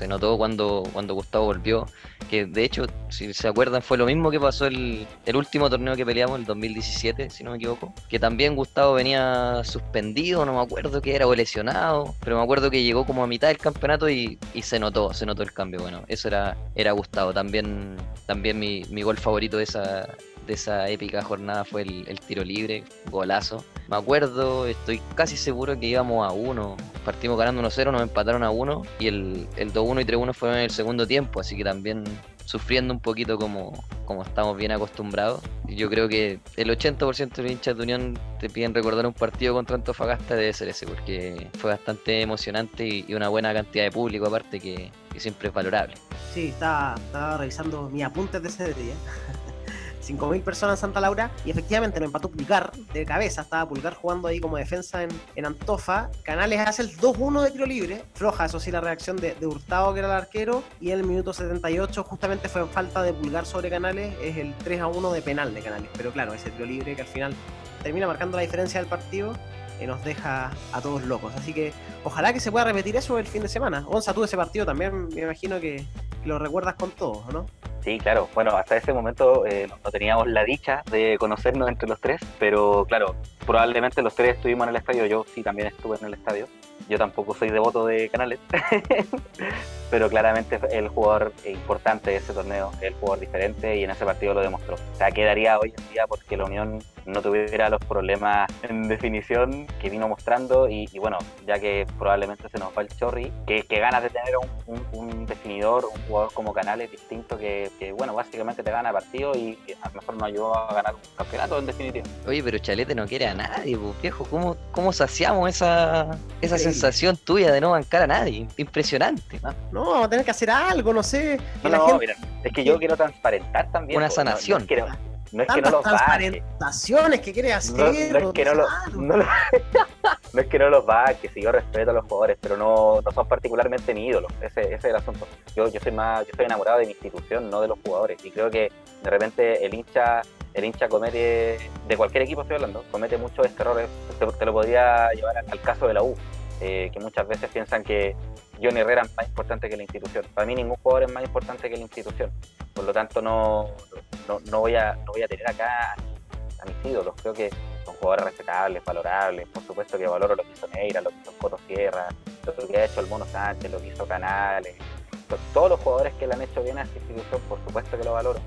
notó cuando, cuando Gustavo volvió, que de hecho, si se acuerdan, fue lo mismo que pasó el, el último torneo que peleamos, el 2017, si no me equivoco, que también Gustavo venía suspendido, no me acuerdo que era, o lesionado, pero me acuerdo que llegó como a mitad del campeonato y, y se notó, se notó el cambio, bueno, eso era, era Gustavo, también, también mi, mi gol favorito de esa, de esa épica jornada fue el, tiro libre, golazo. Me acuerdo, estoy casi seguro que íbamos a uno. Partimos ganando 1-0, nos empataron a uno y el, el 2-1 y 3-1 fue en el segundo tiempo, así que también sufriendo un poquito como, como estamos bien acostumbrados. Yo creo que el 80% de los hinchas de Unión te piden recordar un partido contra Antofagasta debe ser ese, porque fue bastante emocionante y, una buena cantidad de público aparte que, siempre es valorable. Sí, estaba, estaba revisando mis apuntes de ese día 5.000 personas en Santa Laura y efectivamente lo empató Pulgar de cabeza, estaba Pulgar jugando ahí como defensa en, en Antofa. Canales hace el 2-1 de tiro libre, floja eso sí la reacción de, de Hurtado que era el arquero y en el minuto 78 justamente fue falta de Pulgar sobre Canales, es el 3-1 de penal de Canales, pero claro, ese tiro libre que al final termina marcando la diferencia del partido eh, nos deja a todos locos. Así que ojalá que se pueda repetir eso el fin de semana. Onza, tú ese partido también me imagino que, lo recuerdas con todos, ¿o ¿no? Sí, claro. Bueno, hasta ese momento eh, no teníamos la dicha de conocernos entre los tres, pero claro, probablemente los tres estuvimos en el estadio. Yo sí también estuve en el estadio. Yo tampoco soy devoto de Canales, pero claramente el jugador importante de ese torneo, el jugador diferente y en ese partido lo demostró. O sea, quedaría hoy en día porque la Unión no tuviera los problemas en definición que vino mostrando y, y bueno, ya que probablemente se nos va el Chorri, que, ganas de tener un, definidor, un jugador como Canales distinto que, que, bueno, básicamente te gana partido y a lo mejor nos ayudó a ganar un campeonato en definitiva. Oye, pero Chalete no quiere a nadie, pues, viejo. ¿Cómo, cómo saciamos esa, esa sensación tuya de no bancar a nadie? Impresionante. ¿no? no, vamos a tener que hacer algo, no sé. No, no, gente... mira, es que yo quiero transparentar también. Una sanación. No, no, es que, no es que no los transparentaciones que quiere hacer. No, no es que no, lo, no, no, es que no los que si yo respeto a los jugadores, pero no, no son particularmente mi ídolo. Ese, ese es el asunto. Yo, yo soy más, yo estoy enamorado de mi institución, no de los jugadores. Y creo que de repente el hincha, el hincha comete, de cualquier equipo estoy hablando, comete muchos errores. Te, te lo podría llevar al, al caso de la U. Eh, que muchas veces piensan que Johnny Herrera es más importante que la institución. Para mí ningún jugador es más importante que la institución. Por lo tanto, no, no, voy, a, no voy a tener acá a, a mis ídolos. Creo que son jugadores respetables, valorables. Por supuesto que valoro lo que hizo Neira, lo que hizo Coto Sierra, lo que ha hecho el Mono Sánchez, lo que hizo Canales. Todos los jugadores que le han hecho bien a esta institución, por supuesto que lo valoro.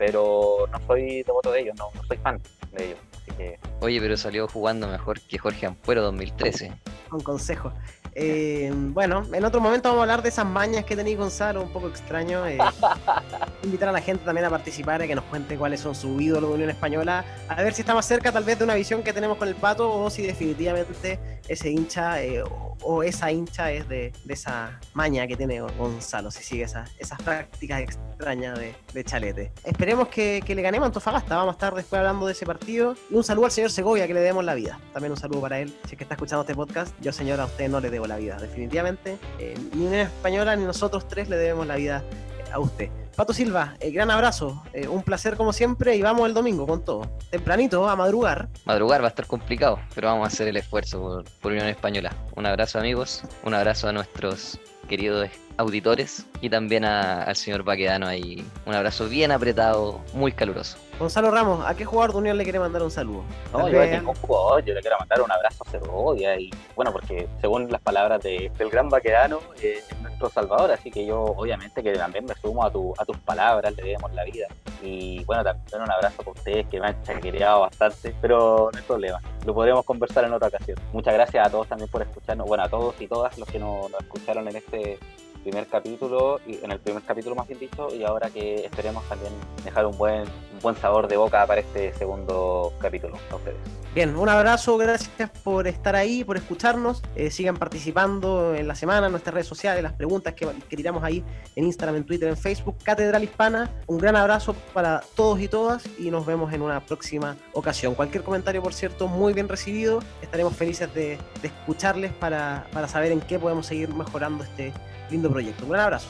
Pero no soy devoto de ellos, no, no soy fan de ellos. Así que... Oye, pero salió jugando mejor que Jorge Ampuero 2013. Un consejo. Eh, bueno, en otro momento vamos a hablar de esas mañas que tenía Gonzalo, un poco extraño. Eh, invitar a la gente también a participar, a que nos cuente cuáles son sus ídolos de Unión Española, a ver si está más cerca tal vez de una visión que tenemos con el pato o si definitivamente ese hincha eh, o, o, esa hincha es de, de, esa maña que tiene Gonzalo, si sigue esa, esas prácticas extrañas de, de chalete. Esperemos que, que, le ganemos a Antofagasta, vamos a estar después hablando de ese partido. Y un saludo al señor Segovia, que le demos la vida. También un saludo para él, si es que está escuchando este podcast. Yo, señora, a usted no le debo la vida, definitivamente. Eh, ni Unión Española ni nosotros tres le debemos la vida a usted. Pato Silva, eh, gran abrazo, eh, un placer como siempre y vamos el domingo con todo. Tempranito, a madrugar. Madrugar va a estar complicado, pero vamos a hacer el esfuerzo por, por Unión Española. Un abrazo amigos, un abrazo a nuestros queridos auditores y también a, al señor Baquedano ahí. Un abrazo bien apretado, muy caluroso. Gonzalo Ramos, ¿a qué jugador de Unión le quiere mandar un saludo? No, yo a ningún jugador, yo le quiero mandar un abrazo a Segovia y bueno, porque según las palabras de, del gran Baquedano, eh, es nuestro salvador, así que yo obviamente que también me sumo a, tu, a tus palabras, le debemos la vida. Y bueno, también un abrazo para ustedes que me han chaquereado bastante, pero no hay problema, lo podremos conversar en otra ocasión. Muchas gracias a todos también por escucharnos, bueno, a todos y todas los que nos, nos escucharon en este primer capítulo, en el primer capítulo más bien dicho, y ahora que esperemos también dejar un buen, un buen sabor de boca para este segundo capítulo a ustedes. Bien, un abrazo, gracias por estar ahí, por escucharnos. Eh, sigan participando en la semana en nuestras redes sociales, las preguntas que, tiramos ahí en Instagram, en Twitter, en Facebook, Catedral Hispana. Un gran abrazo para todos y todas y nos vemos en una próxima ocasión. Cualquier comentario, por cierto, muy bien recibido. Estaremos felices de, de escucharles para, para saber en qué podemos seguir mejorando este lindo proyecto. Un gran abrazo.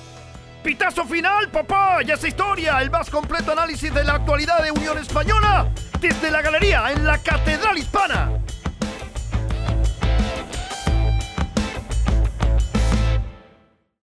Pitazo final, papá. Ya esa historia, el más completo análisis de la actualidad de Unión Española desde la galería en la Catedral Hispana.